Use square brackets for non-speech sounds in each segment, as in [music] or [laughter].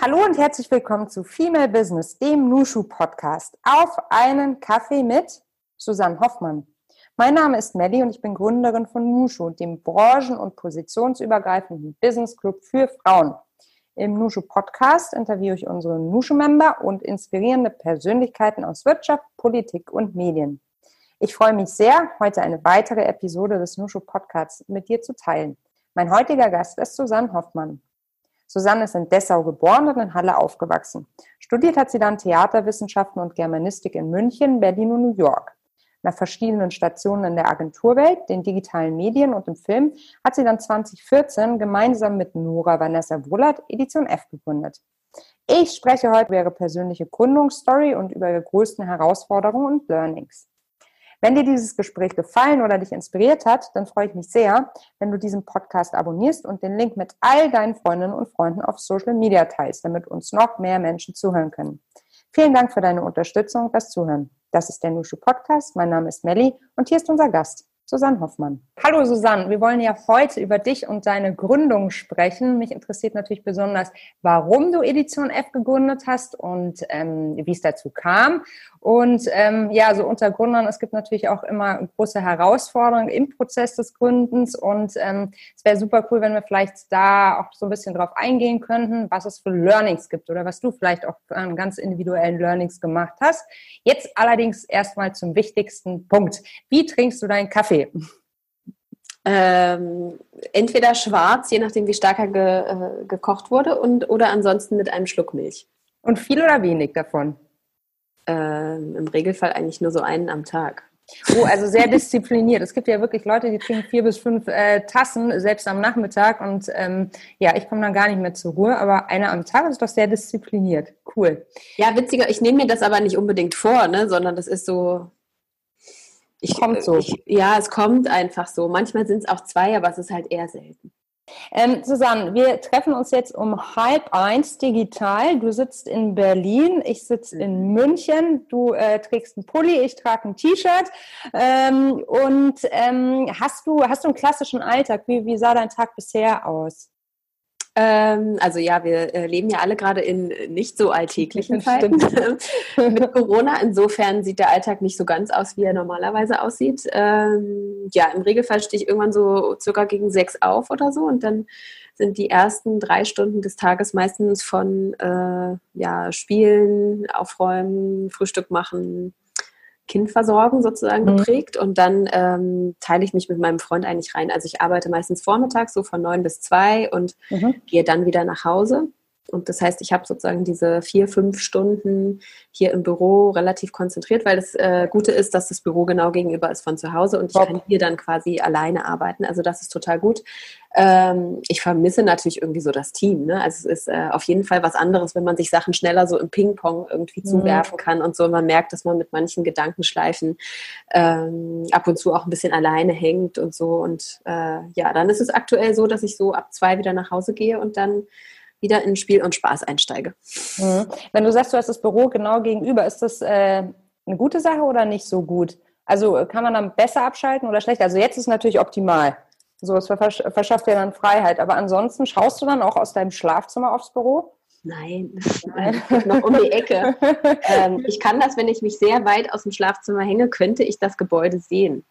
Hallo und herzlich willkommen zu Female Business, dem Nushu Podcast. Auf einen Kaffee mit Susanne Hoffmann. Mein Name ist Melly und ich bin Gründerin von Nushu, dem branchen- und positionsübergreifenden Business Club für Frauen. Im Nushu Podcast interviewe ich unsere Nushu-Member und inspirierende Persönlichkeiten aus Wirtschaft, Politik und Medien. Ich freue mich sehr, heute eine weitere Episode des Nushu Podcasts mit dir zu teilen. Mein heutiger Gast ist Susanne Hoffmann. Susanne ist in Dessau geboren und in Halle aufgewachsen. Studiert hat sie dann Theaterwissenschaften und Germanistik in München, Berlin und New York. Nach verschiedenen Stationen in der Agenturwelt, den digitalen Medien und im Film hat sie dann 2014 gemeinsam mit Nora Vanessa Wohlert Edition F gegründet. Ich spreche heute über ihre persönliche Gründungsstory und über ihre größten Herausforderungen und Learnings. Wenn dir dieses Gespräch gefallen oder dich inspiriert hat, dann freue ich mich sehr, wenn du diesen Podcast abonnierst und den Link mit all deinen Freundinnen und Freunden auf Social Media teilst, damit uns noch mehr Menschen zuhören können. Vielen Dank für deine Unterstützung und das Zuhören. Das ist der Nushu Podcast. Mein Name ist Melly und hier ist unser Gast. Susanne Hoffmann. Hallo Susanne, wir wollen ja heute über dich und deine Gründung sprechen. Mich interessiert natürlich besonders, warum du Edition F gegründet hast und ähm, wie es dazu kam. Und ähm, ja, so unter Gründern, es gibt natürlich auch immer große Herausforderungen im Prozess des Gründens und ähm, es wäre super cool, wenn wir vielleicht da auch so ein bisschen drauf eingehen könnten, was es für Learnings gibt oder was du vielleicht auch an ganz individuellen Learnings gemacht hast. Jetzt allerdings erstmal zum wichtigsten Punkt. Wie trinkst du deinen Kaffee? Ähm, entweder schwarz, je nachdem wie stark er ge, äh, gekocht wurde, und, oder ansonsten mit einem Schluck Milch. Und viel oder wenig davon? Ähm, Im Regelfall eigentlich nur so einen am Tag. Oh, also sehr diszipliniert. Es gibt ja wirklich Leute, die trinken vier bis fünf äh, Tassen, selbst am Nachmittag. Und ähm, ja, ich komme dann gar nicht mehr zur Ruhe. Aber eine am Tag ist doch sehr diszipliniert. Cool. Ja, witziger. Ich nehme mir das aber nicht unbedingt vor, ne? sondern das ist so. Ich, kommt so. Ich, ja, es kommt einfach so. Manchmal sind es auch zwei, aber es ist halt eher selten. Ähm, Susanne, wir treffen uns jetzt um halb eins digital. Du sitzt in Berlin, ich sitze in mhm. München. Du äh, trägst einen Pulli, ich trage ein T-Shirt. Ähm, und ähm, hast, du, hast du einen klassischen Alltag? Wie, wie sah dein Tag bisher aus? Ähm, also ja, wir äh, leben ja alle gerade in nicht so alltäglichen Zeiten [laughs] mit Corona. Insofern sieht der Alltag nicht so ganz aus, wie er normalerweise aussieht. Ähm, ja, im Regelfall stehe ich irgendwann so circa gegen sechs auf oder so und dann sind die ersten drei Stunden des Tages meistens von äh, ja, Spielen, Aufräumen, Frühstück machen, Kind versorgen sozusagen mhm. geprägt und dann ähm, teile ich mich mit meinem Freund eigentlich rein. Also ich arbeite meistens vormittags so von neun bis zwei und mhm. gehe dann wieder nach Hause. Und das heißt, ich habe sozusagen diese vier, fünf Stunden hier im Büro relativ konzentriert, weil das äh, Gute ist, dass das Büro genau gegenüber ist von zu Hause und ich Top. kann hier dann quasi alleine arbeiten. Also das ist total gut. Ähm, ich vermisse natürlich irgendwie so das Team. Ne? Also es ist äh, auf jeden Fall was anderes, wenn man sich Sachen schneller so im Ping-Pong irgendwie mhm. zuwerfen kann und so. Und man merkt, dass man mit manchen Gedankenschleifen ähm, ab und zu auch ein bisschen alleine hängt und so. Und äh, ja, dann ist es aktuell so, dass ich so ab zwei wieder nach Hause gehe und dann wieder in Spiel und Spaß einsteige. Mhm. Wenn du sagst, du hast das Büro genau gegenüber, ist das äh, eine gute Sache oder nicht so gut? Also kann man dann besser abschalten oder schlechter? Also jetzt ist natürlich optimal. So, es verschafft dir dann Freiheit. Aber ansonsten schaust du dann auch aus deinem Schlafzimmer aufs Büro? Nein, Nein. noch um die Ecke. [laughs] ähm, ich kann das, wenn ich mich sehr weit aus dem Schlafzimmer hänge, könnte ich das Gebäude sehen.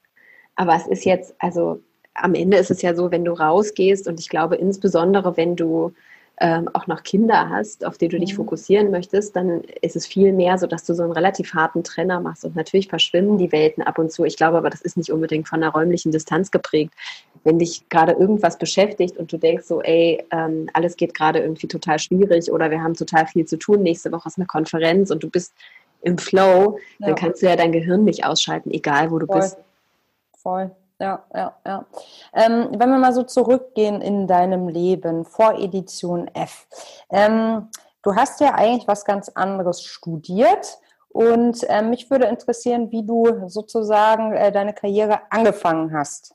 Aber es ist jetzt, also am Ende ist es ja so, wenn du rausgehst und ich glaube insbesondere, wenn du ähm, auch noch Kinder hast, auf die du dich mhm. fokussieren möchtest, dann ist es viel mehr so, dass du so einen relativ harten Trenner machst. Und natürlich verschwimmen die Welten ab und zu. Ich glaube aber, das ist nicht unbedingt von einer räumlichen Distanz geprägt. Wenn dich gerade irgendwas beschäftigt und du denkst so, ey, ähm, alles geht gerade irgendwie total schwierig oder wir haben total viel zu tun, nächste Woche ist eine Konferenz und du bist im Flow, ja. dann kannst du ja dein Gehirn nicht ausschalten, egal wo du Voll. bist. Voll ja, ja, ja. Ähm, wenn wir mal so zurückgehen in deinem Leben vor Edition F. Ähm, du hast ja eigentlich was ganz anderes studiert und äh, mich würde interessieren, wie du sozusagen äh, deine Karriere angefangen hast.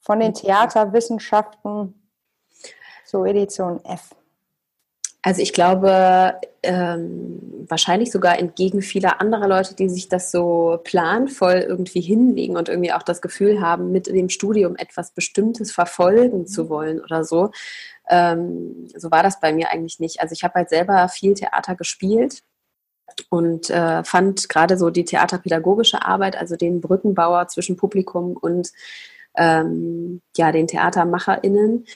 Von den Theaterwissenschaften zur Edition F. Also ich glaube, ähm, wahrscheinlich sogar entgegen vieler anderer Leute, die sich das so planvoll irgendwie hinlegen und irgendwie auch das Gefühl haben, mit dem Studium etwas Bestimmtes verfolgen zu wollen oder so. Ähm, so war das bei mir eigentlich nicht. Also ich habe halt selber viel Theater gespielt und äh, fand gerade so die theaterpädagogische Arbeit, also den Brückenbauer zwischen Publikum und ähm, ja, den TheatermacherInnen,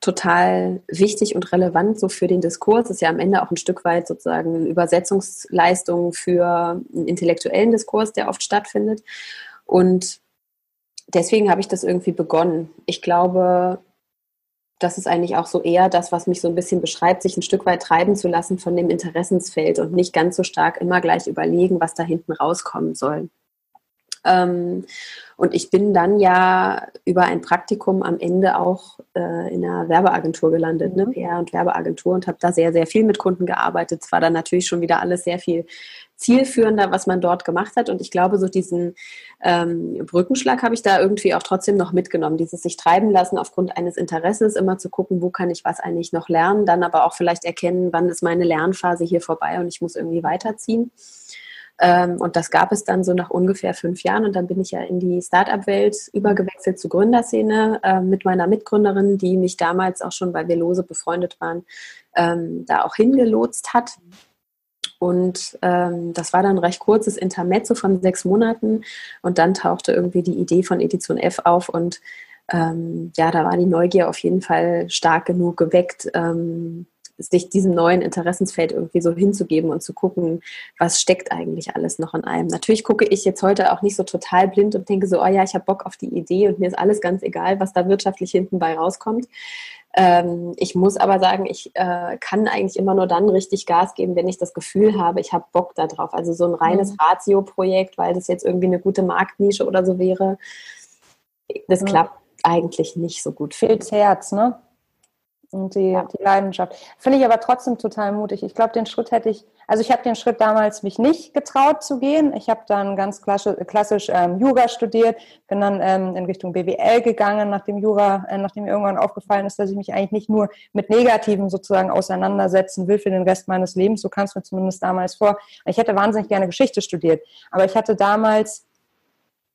total wichtig und relevant so für den Diskurs. Das ist ja am Ende auch ein Stück weit sozusagen eine Übersetzungsleistung für einen intellektuellen Diskurs, der oft stattfindet. Und deswegen habe ich das irgendwie begonnen. Ich glaube, das ist eigentlich auch so eher das, was mich so ein bisschen beschreibt, sich ein Stück weit treiben zu lassen von dem Interessensfeld und nicht ganz so stark immer gleich überlegen, was da hinten rauskommen soll. Ähm, und ich bin dann ja über ein Praktikum am Ende auch äh, in einer Werbeagentur gelandet, ne? Mhm. PR- und Werbeagentur und habe da sehr, sehr viel mit Kunden gearbeitet. Es war dann natürlich schon wieder alles sehr viel zielführender, was man dort gemacht hat. Und ich glaube, so diesen ähm, Brückenschlag habe ich da irgendwie auch trotzdem noch mitgenommen. Dieses sich treiben lassen aufgrund eines Interesses, immer zu gucken, wo kann ich was eigentlich noch lernen, dann aber auch vielleicht erkennen, wann ist meine Lernphase hier vorbei und ich muss irgendwie weiterziehen. Ähm, und das gab es dann so nach ungefähr fünf Jahren. Und dann bin ich ja in die Startup-Welt übergewechselt zur Gründerszene äh, mit meiner Mitgründerin, die mich damals auch schon, weil wir lose befreundet waren, ähm, da auch hingelotst hat. Und ähm, das war dann ein recht kurzes Intermezzo von sechs Monaten. Und dann tauchte irgendwie die Idee von Edition F auf. Und ähm, ja, da war die Neugier auf jeden Fall stark genug geweckt, ähm, sich diesem neuen Interessensfeld irgendwie so hinzugeben und zu gucken, was steckt eigentlich alles noch in einem. Natürlich gucke ich jetzt heute auch nicht so total blind und denke so, oh ja, ich habe Bock auf die Idee und mir ist alles ganz egal, was da wirtschaftlich hinten bei rauskommt. Ähm, ich muss aber sagen, ich äh, kann eigentlich immer nur dann richtig Gas geben, wenn ich das Gefühl habe, ich habe Bock darauf. Also so ein reines mhm. Ratio-Projekt, weil das jetzt irgendwie eine gute Marktnische oder so wäre, das mhm. klappt eigentlich nicht so gut. Fehlt Herz, ne? Und die, ja. die Leidenschaft. Finde ich aber trotzdem total mutig. Ich glaube, den Schritt hätte ich, also ich habe den Schritt damals mich nicht getraut zu gehen. Ich habe dann ganz klassisch, klassisch ähm, Jura studiert, bin dann ähm, in Richtung BWL gegangen, nachdem Jura, äh, nachdem mir irgendwann aufgefallen ist, dass ich mich eigentlich nicht nur mit Negativen sozusagen auseinandersetzen will für den Rest meines Lebens. So kam es mir zumindest damals vor. Ich hätte wahnsinnig gerne Geschichte studiert, aber ich hatte damals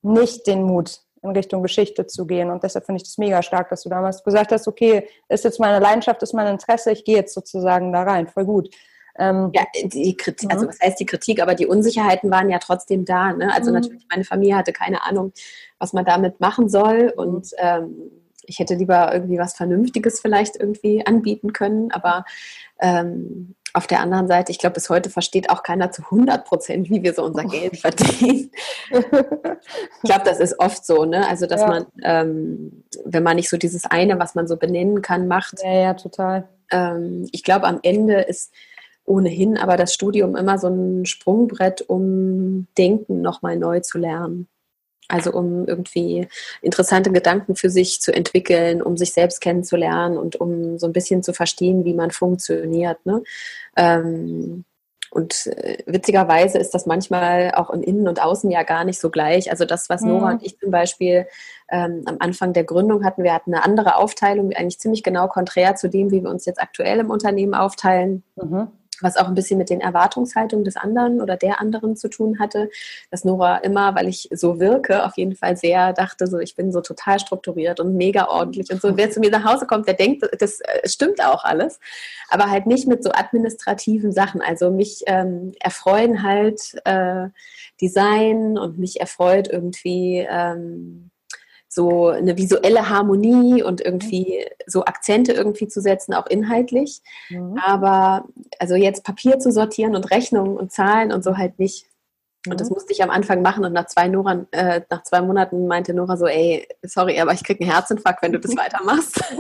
nicht den Mut, in Richtung Geschichte zu gehen. Und deshalb finde ich das mega stark, dass du damals gesagt hast, okay, ist jetzt meine Leidenschaft, ist mein Interesse, ich gehe jetzt sozusagen da rein. Voll gut. Ähm, ja, die Kritik, also mhm. was heißt die Kritik, aber die Unsicherheiten waren ja trotzdem da. Ne? Also mhm. natürlich, meine Familie hatte keine Ahnung, was man damit machen soll. Und ähm, ich hätte lieber irgendwie was Vernünftiges vielleicht irgendwie anbieten können. Aber ähm, auf der anderen Seite, ich glaube, bis heute versteht auch keiner zu 100 Prozent, wie wir so unser Geld verdienen. [laughs] ich glaube, das ist oft so, ne? Also, dass ja. man, ähm, wenn man nicht so dieses eine, was man so benennen kann, macht. Ja, ja, total. Ähm, ich glaube, am Ende ist ohnehin aber das Studium immer so ein Sprungbrett, um Denken nochmal neu zu lernen. Also um irgendwie interessante Gedanken für sich zu entwickeln, um sich selbst kennenzulernen und um so ein bisschen zu verstehen, wie man funktioniert. Ne? Ähm, und äh, witzigerweise ist das manchmal auch im Innen und Außen ja gar nicht so gleich. Also das, was Nora mhm. und ich zum Beispiel ähm, am Anfang der Gründung hatten, wir hatten eine andere Aufteilung, eigentlich ziemlich genau konträr zu dem, wie wir uns jetzt aktuell im Unternehmen aufteilen. Mhm was auch ein bisschen mit den Erwartungshaltungen des anderen oder der anderen zu tun hatte, dass Nora immer, weil ich so wirke, auf jeden Fall sehr dachte, so ich bin so total strukturiert und mega ordentlich und so. Wer zu mir nach Hause kommt, der denkt, das äh, stimmt auch alles, aber halt nicht mit so administrativen Sachen. Also mich ähm, erfreuen halt äh, Design und mich erfreut irgendwie ähm, so eine visuelle Harmonie und irgendwie so Akzente irgendwie zu setzen, auch inhaltlich. Mhm. Aber also jetzt Papier zu sortieren und Rechnungen und Zahlen und so halt nicht. Und das mhm. musste ich am Anfang machen und nach zwei, Nora, äh, nach zwei Monaten meinte Nora so, ey, sorry, aber ich kriege einen Herzinfarkt, wenn du das [laughs] weitermachst. [laughs]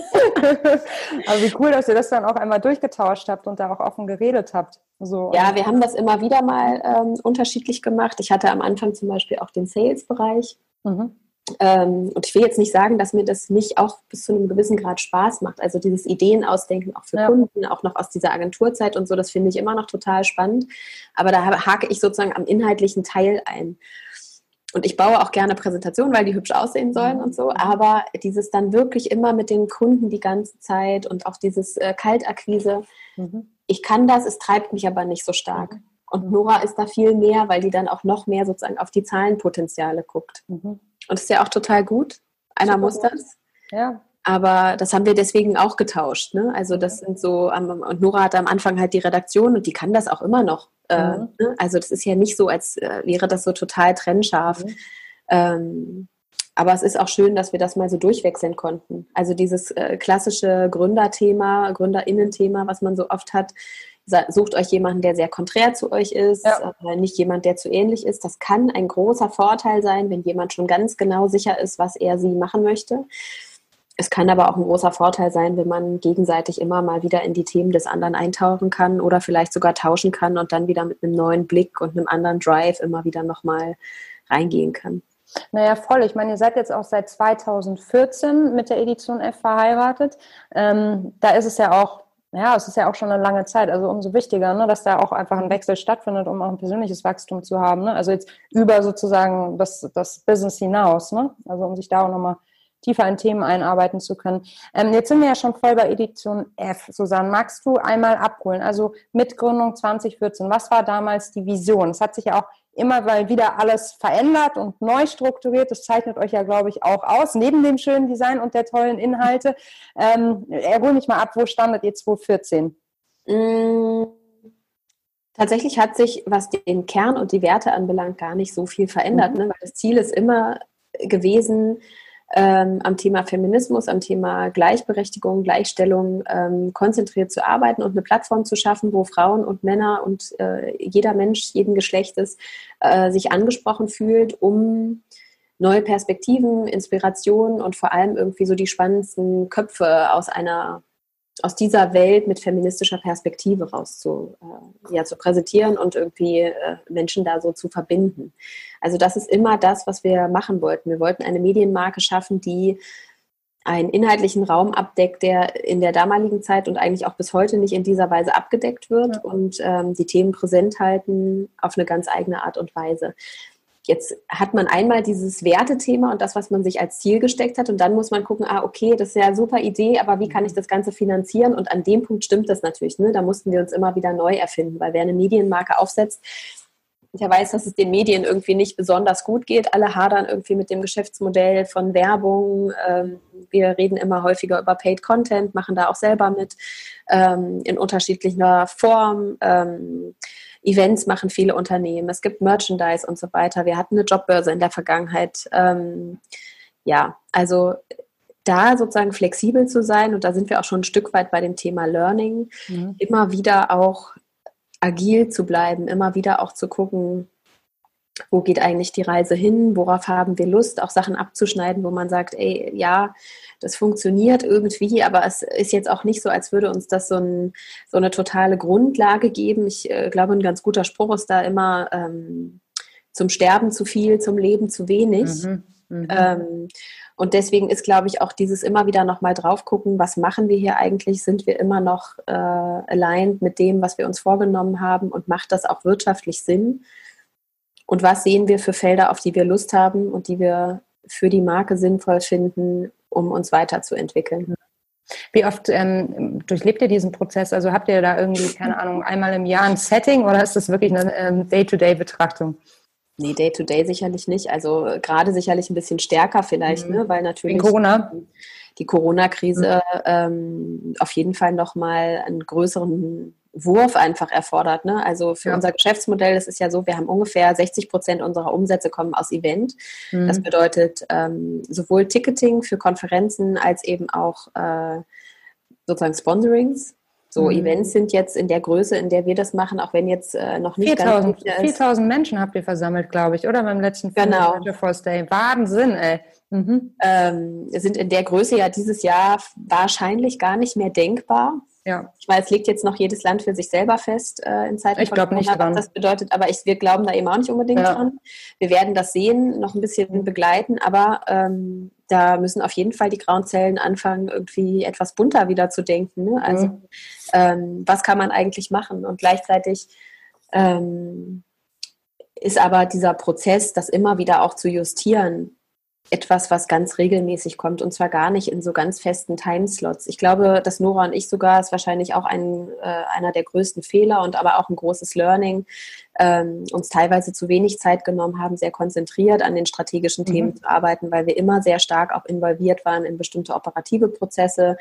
aber wie cool, dass ihr das dann auch einmal durchgetauscht habt und da auch offen geredet habt. So. Ja, wir haben das immer wieder mal ähm, unterschiedlich gemacht. Ich hatte am Anfang zum Beispiel auch den Sales-Bereich. Mhm. Ähm, und ich will jetzt nicht sagen, dass mir das nicht auch bis zu einem gewissen Grad Spaß macht. Also dieses Ideen ausdenken, auch für ja. Kunden, auch noch aus dieser Agenturzeit und so, das finde ich immer noch total spannend. Aber da hake ich sozusagen am inhaltlichen Teil ein. Und ich baue auch gerne Präsentationen, weil die hübsch aussehen sollen mhm. und so. Aber dieses dann wirklich immer mit den Kunden die ganze Zeit und auch dieses äh, Kaltakquise, mhm ich kann das, es treibt mich aber nicht so stark. Mhm. Und Nora ist da viel mehr, weil die dann auch noch mehr sozusagen auf die Zahlenpotenziale guckt. Mhm. Und das ist ja auch total gut. Einer Super muss das. Ja. Aber das haben wir deswegen auch getauscht. Ne? Also das sind so, und Nora hat am Anfang halt die Redaktion und die kann das auch immer noch. Äh, mhm. ne? Also das ist ja nicht so, als äh, wäre das so total trennscharf. Mhm. Ähm, aber es ist auch schön, dass wir das mal so durchwechseln konnten. Also dieses äh, klassische Gründerthema, Gründerinnen-Thema, was man so oft hat, sucht euch jemanden, der sehr konträr zu euch ist, ja. nicht jemand, der zu ähnlich ist. Das kann ein großer Vorteil sein, wenn jemand schon ganz genau sicher ist, was er sie machen möchte. Es kann aber auch ein großer Vorteil sein, wenn man gegenseitig immer mal wieder in die Themen des anderen eintauchen kann oder vielleicht sogar tauschen kann und dann wieder mit einem neuen Blick und einem anderen Drive immer wieder nochmal reingehen kann. Naja, voll. Ich meine, ihr seid jetzt auch seit 2014 mit der Edition F verheiratet. Ähm, da ist es ja auch, ja, es ist ja auch schon eine lange Zeit. Also umso wichtiger, ne, dass da auch einfach ein Wechsel stattfindet, um auch ein persönliches Wachstum zu haben. Ne? Also jetzt über sozusagen das, das Business hinaus. Ne? Also um sich da auch nochmal tiefer in Themen einarbeiten zu können. Ähm, jetzt sind wir ja schon voll bei Edition F. Susanne, magst du einmal abholen? Also Mitgründung 2014, was war damals die Vision? Es hat sich ja auch immer mal wieder alles verändert und neu strukturiert. Das zeichnet euch ja, glaube ich, auch aus, neben dem schönen Design und der tollen Inhalte. Ähm, hol mich mal ab, wo standet ihr 2014? Mm, tatsächlich hat sich, was den Kern und die Werte anbelangt, gar nicht so viel verändert, mhm. ne? weil das Ziel ist immer gewesen, ähm, am Thema Feminismus, am Thema Gleichberechtigung, Gleichstellung ähm, konzentriert zu arbeiten und eine Plattform zu schaffen, wo Frauen und Männer und äh, jeder Mensch jeden Geschlechtes äh, sich angesprochen fühlt, um neue Perspektiven, Inspirationen und vor allem irgendwie so die spannendsten Köpfe aus einer aus dieser Welt mit feministischer Perspektive raus zu, äh, ja, zu präsentieren und irgendwie äh, Menschen da so zu verbinden. Also das ist immer das, was wir machen wollten. Wir wollten eine Medienmarke schaffen, die einen inhaltlichen Raum abdeckt, der in der damaligen Zeit und eigentlich auch bis heute nicht in dieser Weise abgedeckt wird ja. und ähm, die Themen präsent halten auf eine ganz eigene Art und Weise. Jetzt hat man einmal dieses Wertethema und das, was man sich als Ziel gesteckt hat. Und dann muss man gucken, ah, okay, das ist ja eine super Idee, aber wie kann ich das Ganze finanzieren? Und an dem Punkt stimmt das natürlich. Ne? Da mussten wir uns immer wieder neu erfinden, weil wer eine Medienmarke aufsetzt, der weiß, dass es den Medien irgendwie nicht besonders gut geht. Alle hadern irgendwie mit dem Geschäftsmodell von Werbung. Ähm, wir reden immer häufiger über Paid Content, machen da auch selber mit ähm, in unterschiedlicher Form. Events machen viele Unternehmen, es gibt Merchandise und so weiter. Wir hatten eine Jobbörse in der Vergangenheit. Ähm, ja, also da sozusagen flexibel zu sein und da sind wir auch schon ein Stück weit bei dem Thema Learning, mhm. immer wieder auch agil zu bleiben, immer wieder auch zu gucken, wo geht eigentlich die Reise hin, worauf haben wir Lust, auch Sachen abzuschneiden, wo man sagt, ey, ja, das funktioniert irgendwie, aber es ist jetzt auch nicht so, als würde uns das so, ein, so eine totale Grundlage geben. Ich äh, glaube, ein ganz guter Spruch ist da immer ähm, zum Sterben zu viel, zum Leben zu wenig. Mhm, mh. ähm, und deswegen ist, glaube ich, auch dieses immer wieder nochmal drauf gucken, was machen wir hier eigentlich? Sind wir immer noch äh, aligned mit dem, was wir uns vorgenommen haben und macht das auch wirtschaftlich Sinn? Und was sehen wir für Felder, auf die wir Lust haben und die wir für die Marke sinnvoll finden, um uns weiterzuentwickeln? Wie oft ähm, durchlebt ihr diesen Prozess? Also habt ihr da irgendwie, keine Ahnung, einmal im Jahr ein Setting oder ist das wirklich eine ähm, Day-to-Day-Betrachtung? Nee, Day-to-Day -Day sicherlich nicht. Also gerade sicherlich ein bisschen stärker vielleicht, mhm. ne? weil natürlich Corona. die Corona-Krise mhm. ähm, auf jeden Fall nochmal einen größeren Wurf einfach erfordert. Ne? Also für ja. unser Geschäftsmodell, das ist ja so, wir haben ungefähr 60 Prozent unserer Umsätze kommen aus Event. Mhm. Das bedeutet ähm, sowohl Ticketing für Konferenzen als eben auch äh, sozusagen Sponsorings. So, mhm. Events sind jetzt in der Größe, in der wir das machen, auch wenn jetzt äh, noch nicht 4000, ganz 4000 Menschen habt ihr versammelt, glaube ich, oder beim letzten genau. Force Day. Wahnsinn, ey. Mhm. Ähm, sind in der Größe ja dieses Jahr wahrscheinlich gar nicht mehr denkbar. Ja. Ich weiß, es legt jetzt noch jedes Land für sich selber fest äh, in Zeiten ich von Corona, nicht dran. was das bedeutet, aber ich, wir glauben da eben auch nicht unbedingt ja. dran. Wir werden das sehen, noch ein bisschen begleiten, aber ähm, da müssen auf jeden Fall die grauen Zellen anfangen, irgendwie etwas bunter wieder zu denken. Ne? Also mhm. ähm, was kann man eigentlich machen? Und gleichzeitig ähm, ist aber dieser Prozess, das immer wieder auch zu justieren, etwas, was ganz regelmäßig kommt und zwar gar nicht in so ganz festen Timeslots. Ich glaube, dass Nora und ich sogar ist wahrscheinlich auch ein, äh, einer der größten Fehler und aber auch ein großes Learning, ähm, uns teilweise zu wenig Zeit genommen haben, sehr konzentriert an den strategischen mhm. Themen zu arbeiten, weil wir immer sehr stark auch involviert waren in bestimmte operative Prozesse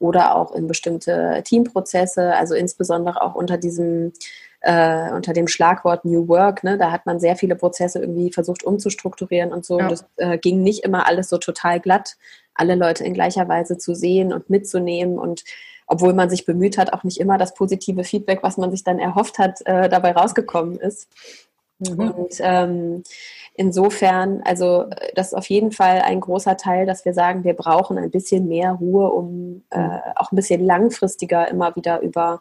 oder auch in bestimmte Teamprozesse, also insbesondere auch unter diesem äh, unter dem Schlagwort New Work, ne, da hat man sehr viele Prozesse irgendwie versucht umzustrukturieren und so. Ja. Und es äh, ging nicht immer alles so total glatt, alle Leute in gleicher Weise zu sehen und mitzunehmen und obwohl man sich bemüht hat, auch nicht immer das positive Feedback, was man sich dann erhofft hat, äh, dabei rausgekommen ist. Mhm. Und ähm, insofern, also das ist auf jeden Fall ein großer Teil, dass wir sagen, wir brauchen ein bisschen mehr Ruhe, um äh, auch ein bisschen langfristiger immer wieder über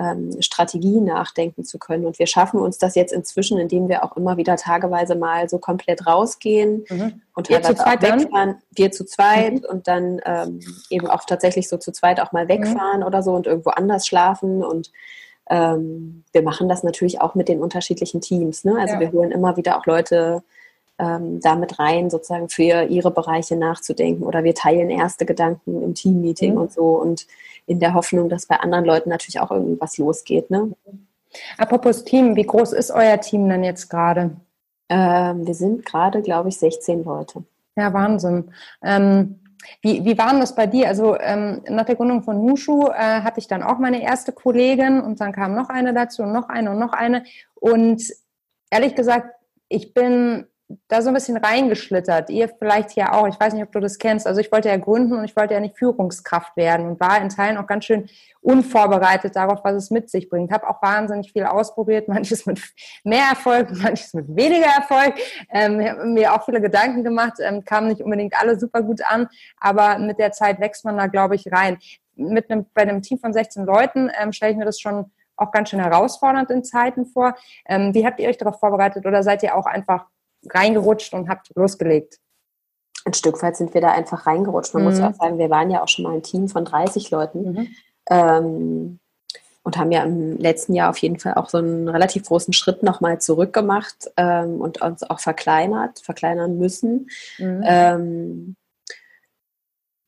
ähm, Strategie nachdenken zu können. Und wir schaffen uns das jetzt inzwischen, indem wir auch immer wieder tageweise mal so komplett rausgehen mhm. und teilweise auch wegfahren. Dann? Wir zu zweit mhm. und dann ähm, eben auch tatsächlich so zu zweit auch mal wegfahren mhm. oder so und irgendwo anders schlafen und ähm, wir machen das natürlich auch mit den unterschiedlichen Teams. Ne? Also ja. wir holen immer wieder auch Leute ähm, damit rein, sozusagen für ihre Bereiche nachzudenken. Oder wir teilen erste Gedanken im Teammeeting mhm. und so. Und in der Hoffnung, dass bei anderen Leuten natürlich auch irgendwas losgeht. Ne? Apropos Team, wie groß ist euer Team denn jetzt gerade? Ähm, wir sind gerade, glaube ich, 16 Leute. Ja, Wahnsinn. Ähm, wie, wie war denn das bei dir? Also ähm, nach der Gründung von Mushu äh, hatte ich dann auch meine erste Kollegin und dann kam noch eine dazu und noch eine und noch eine. Und ehrlich gesagt, ich bin da so ein bisschen reingeschlittert. Ihr vielleicht hier auch. Ich weiß nicht, ob du das kennst. Also ich wollte ja gründen und ich wollte ja nicht Führungskraft werden und war in Teilen auch ganz schön unvorbereitet darauf, was es mit sich bringt. Habe auch wahnsinnig viel ausprobiert, [laughs] manches mit mehr Erfolg, manches mit weniger Erfolg. Ähm, mir auch viele Gedanken gemacht, ähm, kamen nicht unbedingt alle super gut an, aber mit der Zeit wächst man da, glaube ich, rein. Mit einem, bei einem Team von 16 Leuten ähm, stelle ich mir das schon auch ganz schön herausfordernd in Zeiten vor. Ähm, wie habt ihr euch darauf vorbereitet oder seid ihr auch einfach reingerutscht und habt losgelegt? Ein Stück weit sind wir da einfach reingerutscht. Man mhm. muss auch sagen, wir waren ja auch schon mal ein Team von 30 Leuten. Mhm. Ähm, und haben ja im letzten Jahr auf jeden Fall auch so einen relativ großen Schritt nochmal zurückgemacht ähm, und uns auch verkleinert, verkleinern müssen. Mhm. Ähm,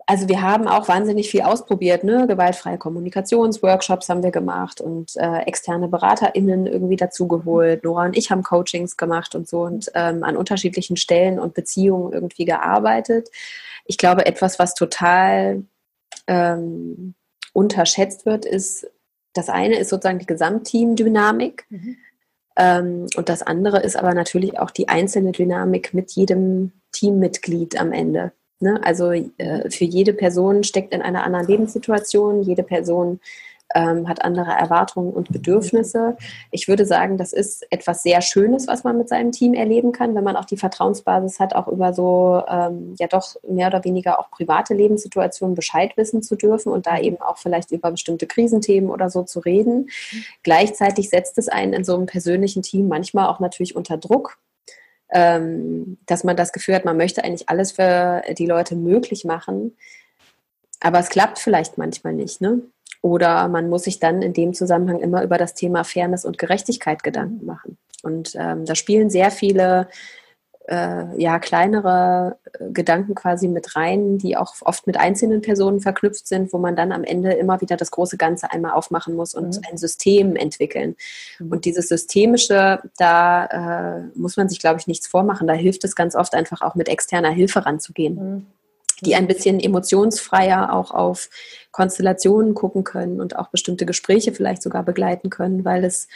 also wir haben auch wahnsinnig viel ausprobiert, ne? gewaltfreie Kommunikationsworkshops haben wir gemacht und äh, externe BeraterInnen irgendwie dazugeholt. Nora und ich haben Coachings gemacht und so und ähm, an unterschiedlichen Stellen und Beziehungen irgendwie gearbeitet. Ich glaube, etwas, was total ähm, unterschätzt wird, ist, das eine ist sozusagen die Gesamtteam-Dynamik. Mhm. Ähm, und das andere ist aber natürlich auch die einzelne Dynamik mit jedem Teammitglied am Ende. Ne? Also äh, für jede Person steckt in einer anderen Lebenssituation, jede Person ähm, hat andere Erwartungen und Bedürfnisse. Ich würde sagen, das ist etwas sehr Schönes, was man mit seinem Team erleben kann, wenn man auch die Vertrauensbasis hat, auch über so ähm, ja doch mehr oder weniger auch private Lebenssituationen Bescheid wissen zu dürfen und da eben auch vielleicht über bestimmte Krisenthemen oder so zu reden. Gleichzeitig setzt es einen in so einem persönlichen Team manchmal auch natürlich unter Druck ähm, dass man das Gefühl hat, man möchte eigentlich alles für die Leute möglich machen, aber es klappt vielleicht manchmal nicht. Ne? Oder man muss sich dann in dem Zusammenhang immer über das Thema Fairness und Gerechtigkeit Gedanken machen. Und ähm, da spielen sehr viele äh, ja, kleinere äh, Gedanken quasi mit rein, die auch oft mit einzelnen Personen verknüpft sind, wo man dann am Ende immer wieder das große Ganze einmal aufmachen muss und mhm. ein System entwickeln. Mhm. Und dieses Systemische, da äh, muss man sich, glaube ich, nichts vormachen. Da hilft es ganz oft einfach auch mit externer Hilfe ranzugehen. Mhm. Die ein bisschen emotionsfreier auch auf Konstellationen gucken können und auch bestimmte Gespräche vielleicht sogar begleiten können, weil es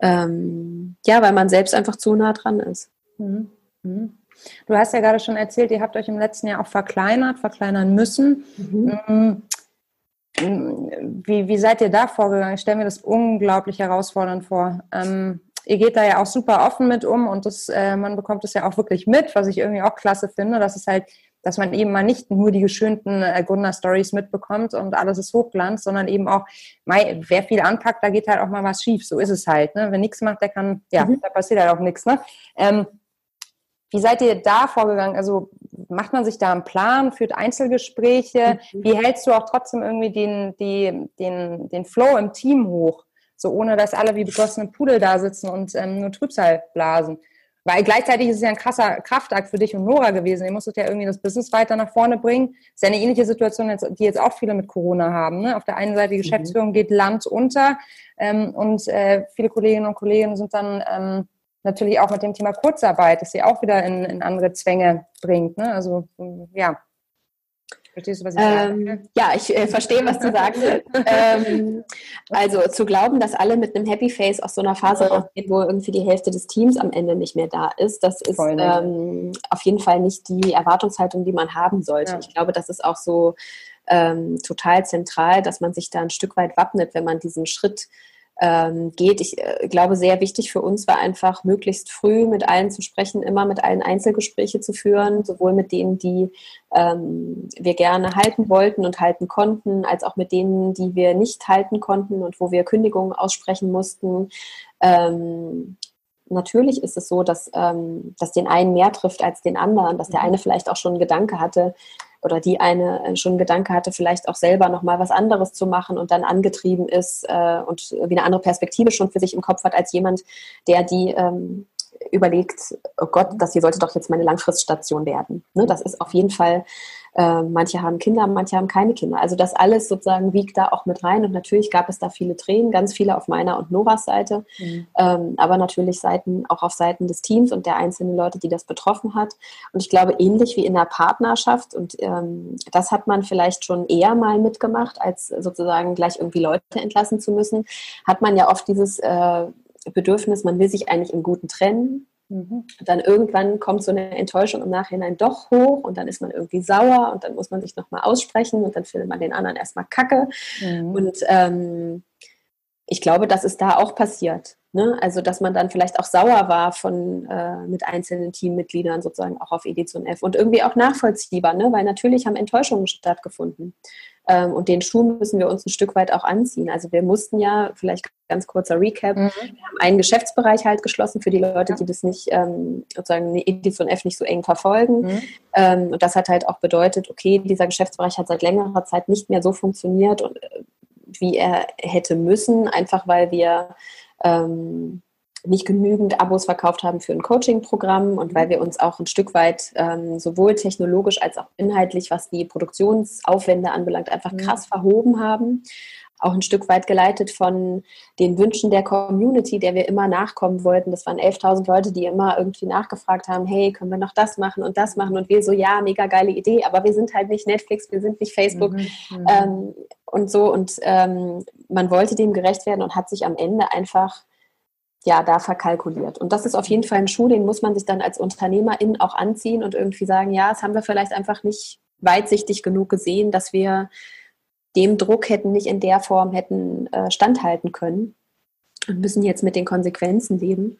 ähm, ja, weil man selbst einfach zu nah dran ist. Mhm. Mhm. Du hast ja gerade schon erzählt, ihr habt euch im letzten Jahr auch verkleinert, verkleinern müssen. Mhm. Mm, wie, wie seid ihr da vorgegangen? Ich stelle mir das unglaublich herausfordernd vor. Ähm, ihr geht da ja auch super offen mit um und das, äh, man bekommt es ja auch wirklich mit, was ich irgendwie auch klasse finde, dass es halt, dass man eben mal nicht nur die geschönten äh, Gründer-Stories mitbekommt und alles ist Hochglanz, sondern eben auch, mei, wer viel anpackt, da geht halt auch mal was schief. So ist es halt. Ne? Wenn nichts macht, der kann, ja, mhm. da passiert halt auch nichts. Ne? Ähm, wie seid ihr da vorgegangen? Also macht man sich da einen Plan, führt Einzelgespräche? Mhm. Wie hältst du auch trotzdem irgendwie den, die, den, den Flow im Team hoch? So ohne dass alle wie begossene Pudel da sitzen und ähm, nur Trübsal blasen. Weil gleichzeitig ist es ja ein krasser Kraftakt für dich und Nora gewesen. Ihr musstet ja irgendwie das Business weiter nach vorne bringen. Das ist ja eine ähnliche Situation, die jetzt auch viele mit Corona haben. Ne? Auf der einen Seite die mhm. Geschäftsführung mhm. geht Land unter ähm, und äh, viele Kolleginnen und Kollegen sind dann ähm, natürlich auch mit dem Thema Kurzarbeit, das sie auch wieder in, in andere Zwänge bringt. Ne? Also ja, Verstehst du, was ich ähm, sage? Ja, ich äh, verstehe, was du sagst. [laughs] ähm, also zu glauben, dass alle mit einem Happy Face aus so einer Phase rausgehen, wo irgendwie die Hälfte des Teams am Ende nicht mehr da ist, das ist ähm, auf jeden Fall nicht die Erwartungshaltung, die man haben sollte. Ja. Ich glaube, das ist auch so ähm, total zentral, dass man sich da ein Stück weit wappnet, wenn man diesen Schritt ähm, geht. Ich äh, glaube, sehr wichtig für uns war einfach, möglichst früh mit allen zu sprechen, immer mit allen Einzelgespräche zu führen, sowohl mit denen, die ähm, wir gerne halten wollten und halten konnten, als auch mit denen, die wir nicht halten konnten und wo wir Kündigungen aussprechen mussten. Ähm, natürlich ist es so, dass, ähm, dass den einen mehr trifft als den anderen, dass der mhm. eine vielleicht auch schon einen Gedanke hatte, oder die eine äh, schon einen Gedanke hatte, vielleicht auch selber nochmal was anderes zu machen und dann angetrieben ist äh, und wie eine andere Perspektive schon für sich im Kopf hat als jemand, der die ähm, überlegt, oh Gott, das hier sollte doch jetzt meine Langfriststation werden. Ne, das ist auf jeden Fall äh, manche haben Kinder, manche haben keine Kinder. Also das alles sozusagen wiegt da auch mit rein. Und natürlich gab es da viele Tränen, ganz viele auf meiner und Noras Seite, mhm. ähm, aber natürlich Seiten, auch auf Seiten des Teams und der einzelnen Leute, die das betroffen hat. Und ich glaube, ähnlich wie in der Partnerschaft, und ähm, das hat man vielleicht schon eher mal mitgemacht, als sozusagen gleich irgendwie Leute entlassen zu müssen, hat man ja oft dieses äh, Bedürfnis, man will sich eigentlich im Guten trennen Mhm. Dann irgendwann kommt so eine Enttäuschung im Nachhinein doch hoch und dann ist man irgendwie sauer und dann muss man sich nochmal aussprechen und dann findet man den anderen erstmal kacke. Mhm. Und ähm, ich glaube, das ist da auch passiert. Ne? Also, dass man dann vielleicht auch sauer war von, äh, mit einzelnen Teammitgliedern sozusagen auch auf Edition F und irgendwie auch nachvollziehbar, ne? weil natürlich haben Enttäuschungen stattgefunden. Ähm, und den Schuh müssen wir uns ein Stück weit auch anziehen. Also wir mussten ja, vielleicht ganz kurzer Recap, mhm. wir haben einen Geschäftsbereich halt geschlossen für die Leute, die das nicht, ähm, sozusagen Edition F nicht so eng verfolgen. Mhm. Ähm, und das hat halt auch bedeutet, okay, dieser Geschäftsbereich hat seit längerer Zeit nicht mehr so funktioniert, äh, wie er hätte müssen, einfach weil wir ähm, nicht genügend Abos verkauft haben für ein Coaching-Programm und weil wir uns auch ein Stück weit ähm, sowohl technologisch als auch inhaltlich, was die Produktionsaufwände anbelangt, einfach mhm. krass verhoben haben. Auch ein Stück weit geleitet von den Wünschen der Community, der wir immer nachkommen wollten. Das waren 11.000 Leute, die immer irgendwie nachgefragt haben, hey, können wir noch das machen und das machen? Und wir so, ja, mega geile Idee, aber wir sind halt nicht Netflix, wir sind nicht Facebook mhm. mhm. ähm, und so. Und ähm, man wollte dem gerecht werden und hat sich am Ende einfach ja, da verkalkuliert. Und das ist auf jeden Fall ein Schuh, den muss man sich dann als Unternehmerin auch anziehen und irgendwie sagen, ja, das haben wir vielleicht einfach nicht weitsichtig genug gesehen, dass wir dem Druck hätten nicht in der Form hätten äh, standhalten können und müssen jetzt mit den Konsequenzen leben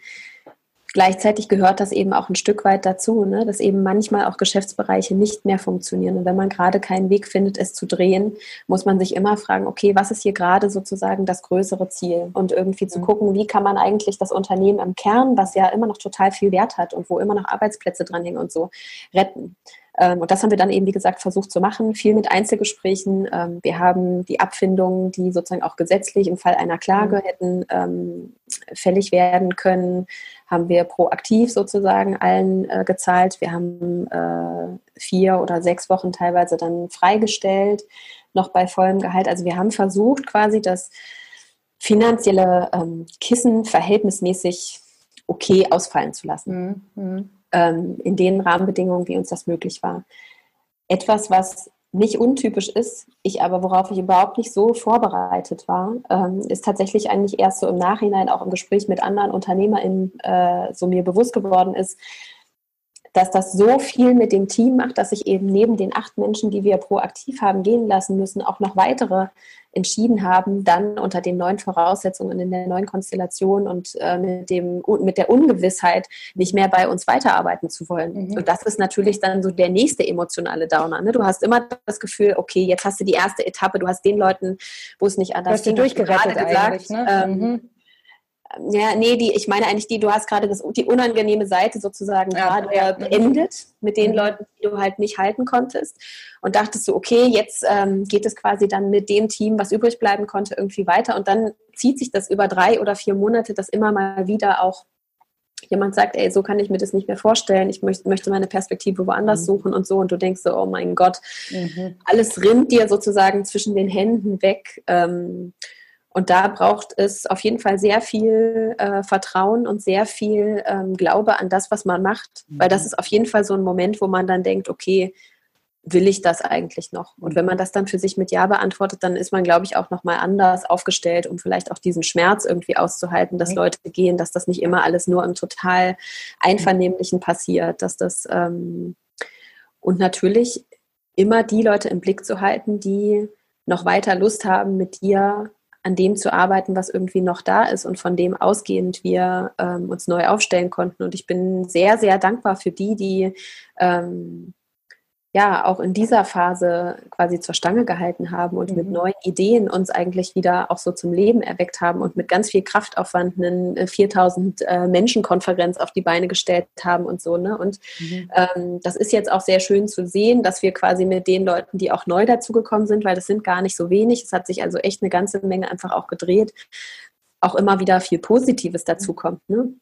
gleichzeitig gehört das eben auch ein Stück weit dazu, ne? dass eben manchmal auch Geschäftsbereiche nicht mehr funktionieren. Und wenn man gerade keinen Weg findet, es zu drehen, muss man sich immer fragen, okay, was ist hier gerade sozusagen das größere Ziel? Und irgendwie zu mhm. gucken, wie kann man eigentlich das Unternehmen im Kern, was ja immer noch total viel Wert hat und wo immer noch Arbeitsplätze dranhängen und so, retten. Ähm, und das haben wir dann eben, wie gesagt, versucht zu machen, viel mit Einzelgesprächen. Ähm, wir haben die Abfindungen, die sozusagen auch gesetzlich im Fall einer Klage mhm. hätten ähm, fällig werden können, haben wir proaktiv sozusagen allen äh, gezahlt. Wir haben äh, vier oder sechs Wochen teilweise dann freigestellt, noch bei vollem Gehalt. Also wir haben versucht, quasi das finanzielle Kissen verhältnismäßig okay ausfallen zu lassen. Mhm. mhm ähm, in den Rahmenbedingungen, wie uns das möglich war. Etwas, was nicht untypisch ist, ich aber, worauf ich überhaupt nicht so vorbereitet war, ähm, ist tatsächlich eigentlich erst so im Nachhinein auch im Gespräch mit anderen UnternehmerInnen äh, so mir bewusst geworden ist, dass das so viel mit dem Team macht, dass ich eben neben den acht Menschen, die wir proaktiv haben gehen lassen müssen, auch noch weitere entschieden haben, dann unter den neuen Voraussetzungen in der neuen Konstellation und äh, mit, dem, mit der Ungewissheit nicht mehr bei uns weiterarbeiten zu wollen. Mhm. Und das ist natürlich dann so der nächste emotionale Downer. Ne? Du hast immer das Gefühl, okay, jetzt hast du die erste Etappe, du hast den Leuten, wo es nicht anders ging, durchgerettet gesagt, ne? ähm, mhm ja, nee, die, ich meine eigentlich die, du hast gerade das, die unangenehme Seite sozusagen ja, gerade ja. beendet mit den mhm. Leuten, die du halt nicht halten konntest und dachtest so, okay, jetzt ähm, geht es quasi dann mit dem Team, was übrig bleiben konnte, irgendwie weiter und dann zieht sich das über drei oder vier Monate, dass immer mal wieder auch jemand sagt, ey, so kann ich mir das nicht mehr vorstellen, ich möchte, möchte meine Perspektive woanders mhm. suchen und so und du denkst so, oh mein Gott, mhm. alles rinnt dir sozusagen zwischen den Händen weg. Ähm, und da braucht es auf jeden Fall sehr viel äh, Vertrauen und sehr viel ähm, Glaube an das, was man macht, mhm. weil das mhm. ist auf jeden Fall so ein Moment, wo man dann denkt, okay, will ich das eigentlich noch? Und wenn man das dann für sich mit Ja beantwortet, dann ist man, glaube ich, auch nochmal anders aufgestellt, um vielleicht auch diesen Schmerz irgendwie auszuhalten, dass Leute gehen, dass das nicht immer alles nur im total Einvernehmlichen passiert, dass das ähm, und natürlich immer die Leute im Blick zu halten, die noch weiter Lust haben, mit dir an dem zu arbeiten, was irgendwie noch da ist und von dem ausgehend wir ähm, uns neu aufstellen konnten. Und ich bin sehr, sehr dankbar für die, die ähm, ja auch in dieser Phase quasi zur Stange gehalten haben und mhm. mit neuen Ideen uns eigentlich wieder auch so zum Leben erweckt haben und mit ganz viel Kraftaufwand eine 4000 äh, Menschen Konferenz auf die Beine gestellt haben und so ne und mhm. ähm, das ist jetzt auch sehr schön zu sehen, dass wir quasi mit den Leuten, die auch neu dazugekommen sind, weil das sind gar nicht so wenig, es hat sich also echt eine ganze Menge einfach auch gedreht, auch immer wieder viel Positives dazukommt ne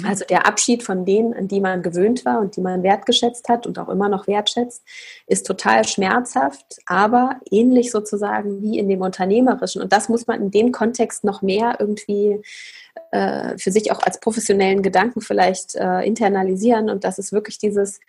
Mhm. Also der Abschied von denen, an die man gewöhnt war und die man wertgeschätzt hat und auch immer noch wertschätzt, ist total schmerzhaft, aber ähnlich sozusagen wie in dem Unternehmerischen. Und das muss man in dem Kontext noch mehr irgendwie äh, für sich auch als professionellen Gedanken vielleicht äh, internalisieren. Und das ist wirklich dieses,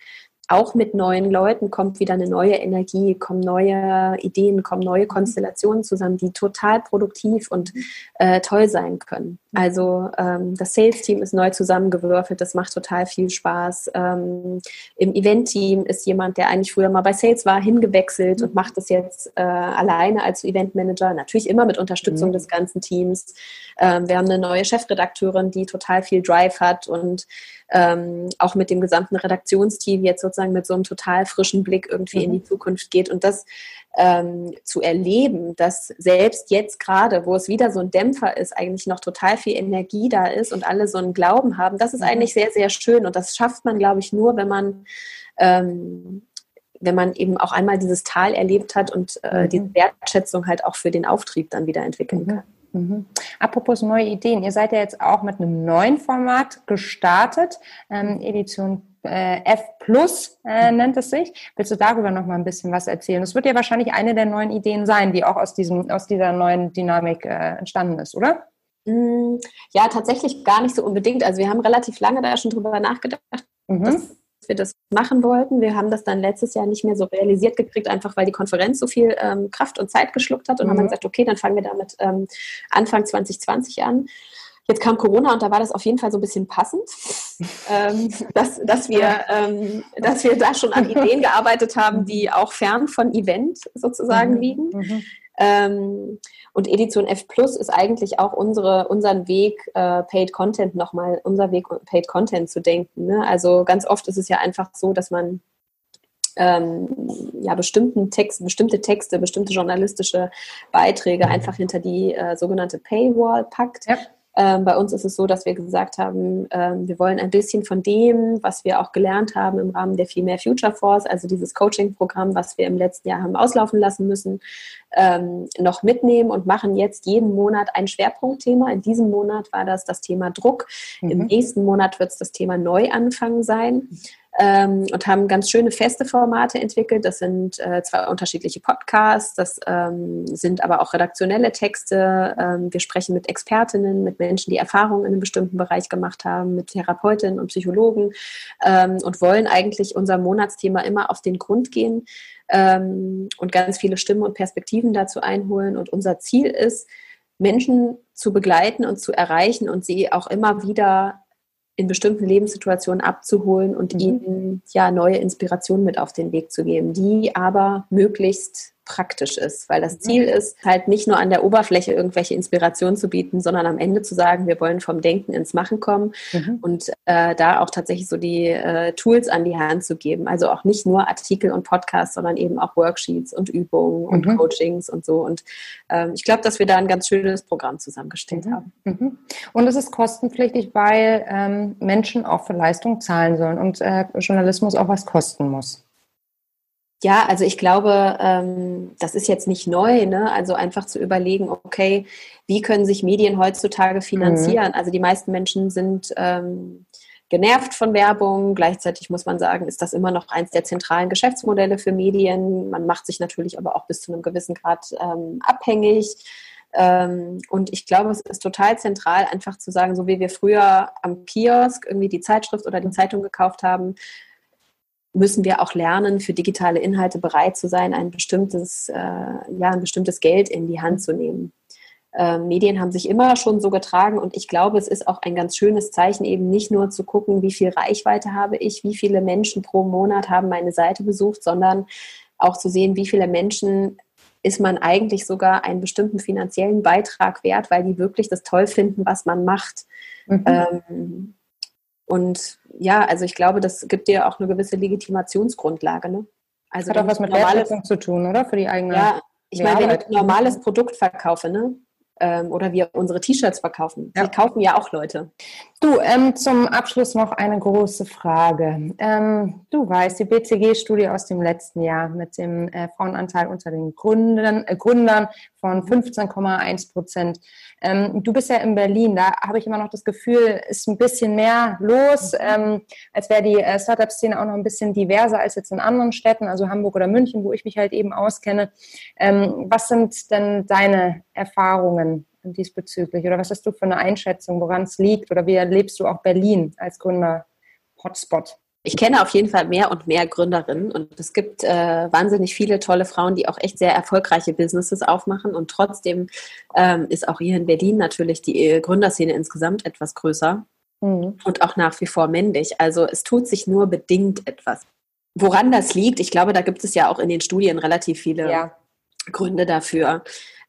auch mit neuen Leuten kommt wieder eine neue Energie, kommen neue Ideen, kommen neue Konstellationen zusammen, die total produktiv und äh, toll sein können. Also ähm, das Sales-Team ist neu zusammengewürfelt, das macht total viel Spaß. Ähm, Im Event-Team ist jemand, der eigentlich früher mal bei Sales war, hingewechselt und macht das jetzt äh, alleine als Event-Manager, natürlich immer mit Unterstützung mhm. des ganzen Teams. Ähm, wir haben eine neue Chefredakteurin, die total viel Drive hat und ähm, auch mit dem gesamten Redaktionsteam jetzt sozusagen mit so einem total frischen Blick irgendwie mhm. in die. Zukunft geht. Und das ähm, zu erleben, dass selbst jetzt gerade, wo es wieder so ein Dämpfer ist, eigentlich noch total viel Energie da ist und alle so einen Glauben haben, das ist mhm. eigentlich sehr, sehr schön. Und das schafft man, glaube ich, nur, wenn man ähm, wenn man eben auch einmal dieses Tal erlebt hat und äh, mhm. diese Wertschätzung halt auch für den Auftrieb dann wieder entwickeln mhm. kann. Mhm. Apropos neue Ideen, ihr seid ja jetzt auch mit einem neuen Format gestartet, ähm, Edition äh, F Plus äh, nennt es sich. Willst du darüber noch mal ein bisschen was erzählen? Das wird ja wahrscheinlich eine der neuen Ideen sein, die auch aus, diesem, aus dieser neuen Dynamik äh, entstanden ist, oder? Mm, ja, tatsächlich gar nicht so unbedingt. Also wir haben relativ lange da schon drüber nachgedacht, mhm. dass wir das machen wollten. Wir haben das dann letztes Jahr nicht mehr so realisiert gekriegt, einfach weil die Konferenz so viel ähm, Kraft und Zeit geschluckt hat und mhm. haben dann gesagt, okay, dann fangen wir damit ähm, Anfang 2020 an. Jetzt kam Corona und da war das auf jeden Fall so ein bisschen passend, [laughs] ähm, dass, dass, wir, ähm, dass wir da schon an Ideen [laughs] gearbeitet haben, die auch fern von Event sozusagen mhm. liegen. Mhm. Ähm, und Edition F Plus ist eigentlich auch unsere, unseren Weg, äh, Paid Content nochmal, unser Weg, Paid Content zu denken. Ne? Also ganz oft ist es ja einfach so, dass man ähm, ja, bestimmten Texten, bestimmte Texte, bestimmte journalistische Beiträge einfach hinter die äh, sogenannte Paywall packt. Ja. Ähm, bei uns ist es so, dass wir gesagt haben, ähm, wir wollen ein bisschen von dem, was wir auch gelernt haben im Rahmen der Female Future Force, also dieses Coaching-Programm, was wir im letzten Jahr haben auslaufen lassen müssen, ähm, noch mitnehmen und machen jetzt jeden Monat ein Schwerpunktthema. In diesem Monat war das das Thema Druck. Mhm. Im nächsten Monat wird es das Thema Neuanfang sein ähm, und haben ganz schöne feste Formate entwickelt. Das sind äh, zwei unterschiedliche Podcasts, das ähm, sind aber auch redaktionelle Texte. Ähm, wir sprechen mit Expertinnen, mit Menschen, die Erfahrungen in einem bestimmten Bereich gemacht haben, mit Therapeutinnen und Psychologen ähm, und wollen eigentlich unser Monatsthema immer auf den Grund gehen ähm, und ganz viele Stimmen und Perspektiven dazu einholen. Und unser Ziel ist, Menschen zu begleiten und zu erreichen und sie auch immer wieder in bestimmten Lebenssituationen abzuholen und mhm. ihnen ja neue Inspirationen mit auf den Weg zu geben, die aber möglichst praktisch ist, weil das Ziel ist halt nicht nur an der Oberfläche irgendwelche Inspirationen zu bieten, sondern am Ende zu sagen, wir wollen vom Denken ins Machen kommen mhm. und äh, da auch tatsächlich so die äh, Tools an die Hand zu geben. Also auch nicht nur Artikel und Podcasts, sondern eben auch Worksheets und Übungen und mhm. Coachings und so. Und ähm, ich glaube, dass wir da ein ganz schönes Programm zusammengestellt mhm. haben. Mhm. Und es ist kostenpflichtig, weil ähm, Menschen auch für Leistung zahlen sollen und äh, Journalismus auch was kosten muss. Ja, also ich glaube, ähm, das ist jetzt nicht neu, ne? Also einfach zu überlegen, okay, wie können sich Medien heutzutage finanzieren? Mhm. Also die meisten Menschen sind ähm, genervt von Werbung. Gleichzeitig muss man sagen, ist das immer noch eins der zentralen Geschäftsmodelle für Medien. Man macht sich natürlich aber auch bis zu einem gewissen Grad ähm, abhängig. Ähm, und ich glaube, es ist total zentral, einfach zu sagen, so wie wir früher am Kiosk irgendwie die Zeitschrift oder die Zeitung gekauft haben, müssen wir auch lernen, für digitale Inhalte bereit zu sein, ein bestimmtes, äh, ja, ein bestimmtes Geld in die Hand zu nehmen. Äh, Medien haben sich immer schon so getragen und ich glaube, es ist auch ein ganz schönes Zeichen, eben nicht nur zu gucken, wie viel Reichweite habe ich, wie viele Menschen pro Monat haben meine Seite besucht, sondern auch zu sehen, wie viele Menschen ist man eigentlich sogar einen bestimmten finanziellen Beitrag wert, weil die wirklich das toll finden, was man macht. Mhm. Ähm, und ja, also ich glaube, das gibt dir auch eine gewisse Legitimationsgrundlage. Ne? Also Hat auch was mit Wertschätzung zu tun, oder? Für die eigene. Ja, ich meine, wenn ich ein normales Produkt verkaufe, ne? Ähm, oder wir unsere T-Shirts verkaufen. Ja. Die kaufen ja auch Leute. Du, ähm, zum Abschluss noch eine große Frage. Ähm, du weißt, die BCG-Studie aus dem letzten Jahr mit dem äh, Frauenanteil unter den Gründern, äh, Gründern von 15,1 Prozent. Ähm, du bist ja in Berlin, da habe ich immer noch das Gefühl, ist ein bisschen mehr los, mhm. ähm, als wäre die äh, Startup-Szene auch noch ein bisschen diverser als jetzt in anderen Städten, also Hamburg oder München, wo ich mich halt eben auskenne. Ähm, was sind denn deine Erfahrungen diesbezüglich? Oder was hast du für eine Einschätzung, woran es liegt? Oder wie erlebst du auch Berlin als Gründer-Hotspot? Ich kenne auf jeden Fall mehr und mehr Gründerinnen und es gibt äh, wahnsinnig viele tolle Frauen, die auch echt sehr erfolgreiche Businesses aufmachen und trotzdem ähm, ist auch hier in Berlin natürlich die äh, Gründerszene insgesamt etwas größer mhm. und auch nach wie vor männlich. Also es tut sich nur bedingt etwas. Woran das liegt, ich glaube, da gibt es ja auch in den Studien relativ viele ja. Gründe dafür.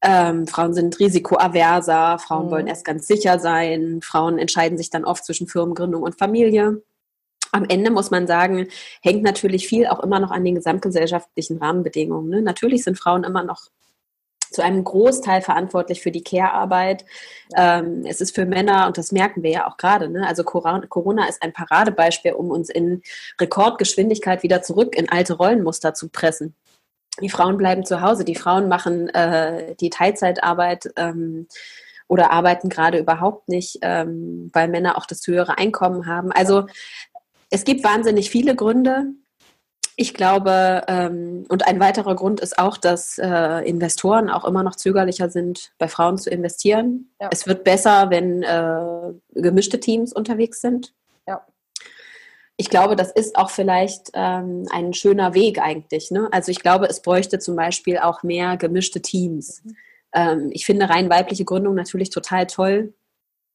Ähm, Frauen sind risikoaverser, Frauen mhm. wollen erst ganz sicher sein, Frauen entscheiden sich dann oft zwischen Firmengründung und Familie. Am Ende muss man sagen, hängt natürlich viel auch immer noch an den gesamtgesellschaftlichen Rahmenbedingungen. Ne? Natürlich sind Frauen immer noch zu einem Großteil verantwortlich für die Care-Arbeit. Ähm, es ist für Männer, und das merken wir ja auch gerade, ne? also Corona ist ein Paradebeispiel, um uns in Rekordgeschwindigkeit wieder zurück in alte Rollenmuster zu pressen die Frauen bleiben zu Hause, die Frauen machen äh, die Teilzeitarbeit ähm, oder arbeiten gerade überhaupt nicht, ähm, weil Männer auch das höhere Einkommen haben. Also es gibt wahnsinnig viele Gründe. Ich glaube, ähm, und ein weiterer Grund ist auch, dass äh, Investoren auch immer noch zögerlicher sind, bei Frauen zu investieren. Ja. Es wird besser, wenn äh, gemischte Teams unterwegs sind ich glaube, das ist auch vielleicht ähm, ein schöner Weg eigentlich. Ne? Also ich glaube, es bräuchte zum Beispiel auch mehr gemischte Teams. Mhm. Ähm, ich finde rein weibliche Gründung natürlich total toll.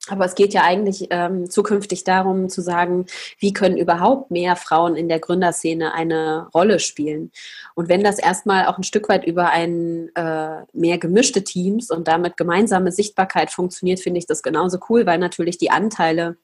Aber es geht ja eigentlich ähm, zukünftig darum zu sagen, wie können überhaupt mehr Frauen in der Gründerszene eine Rolle spielen. Und wenn das erstmal auch ein Stück weit über ein äh, mehr gemischte Teams und damit gemeinsame Sichtbarkeit funktioniert, finde ich das genauso cool, weil natürlich die Anteile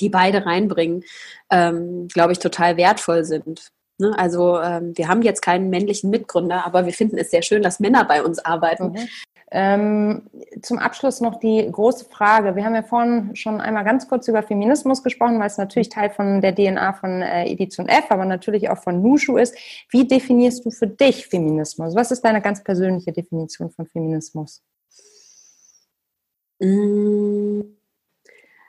die beide reinbringen, ähm, glaube ich, total wertvoll sind. Ne? Also ähm, wir haben jetzt keinen männlichen Mitgründer, aber wir finden es sehr schön, dass Männer bei uns arbeiten. Mhm. Ähm, zum Abschluss noch die große Frage. Wir haben ja vorhin schon einmal ganz kurz über Feminismus gesprochen, weil es natürlich Teil von der DNA von äh, Edition F, aber natürlich auch von Nushu ist. Wie definierst du für dich Feminismus? Was ist deine ganz persönliche Definition von Feminismus? Mmh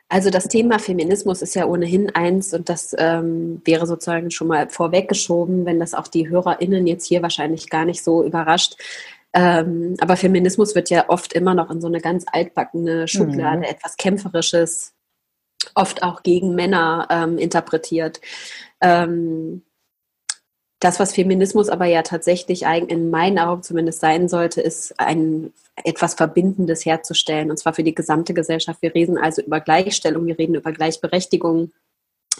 also das Thema Feminismus ist ja ohnehin eins und das ähm, wäre sozusagen schon mal vorweggeschoben, wenn das auch die HörerInnen jetzt hier wahrscheinlich gar nicht so überrascht. Ähm, aber Feminismus wird ja oft immer noch in so eine ganz altbackene Schublade, mhm. etwas Kämpferisches, oft auch gegen Männer ähm, interpretiert. Ähm, das, was Feminismus aber ja tatsächlich in meinen Augen zumindest sein sollte, ist ein etwas Verbindendes herzustellen, und zwar für die gesamte Gesellschaft. Wir reden also über Gleichstellung, wir reden über Gleichberechtigung,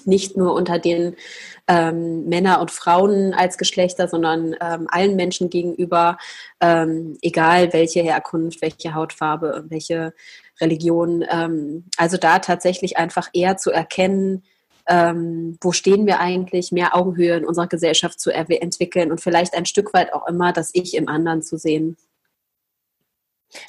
nicht nur unter den ähm, Männer und Frauen als Geschlechter, sondern ähm, allen Menschen gegenüber, ähm, egal welche Herkunft, welche Hautfarbe, welche Religion. Ähm, also da tatsächlich einfach eher zu erkennen, ähm, wo stehen wir eigentlich, mehr Augenhöhe in unserer Gesellschaft zu entwickeln und vielleicht ein Stück weit auch immer das Ich im anderen zu sehen.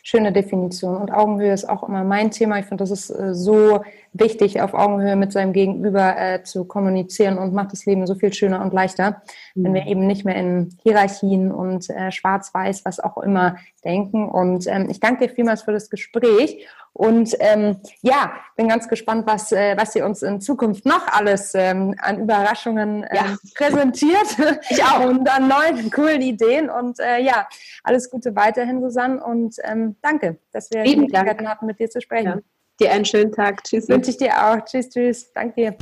Schöne Definition. Und Augenhöhe ist auch immer mein Thema. Ich finde, das ist äh, so wichtig, auf Augenhöhe mit seinem Gegenüber äh, zu kommunizieren und macht das Leben so viel schöner und leichter, mhm. wenn wir eben nicht mehr in Hierarchien und äh, schwarz-weiß, was auch immer denken. Und ähm, ich danke dir vielmals für das Gespräch Und ähm, ja, bin ganz gespannt, was, äh, was sie uns in Zukunft noch alles ähm, an Überraschungen äh, ja. präsentiert. [laughs] Ich auch. Und an neuen, coolen Ideen. Und äh, ja, alles Gute weiterhin, Susanne. Und ähm, danke, dass wir die Möglichkeit hatten, mit dir zu sprechen. Ja. Dir einen schönen Tag. Tschüss. Wünsche ich dir auch. Tschüss, tschüss. Danke dir.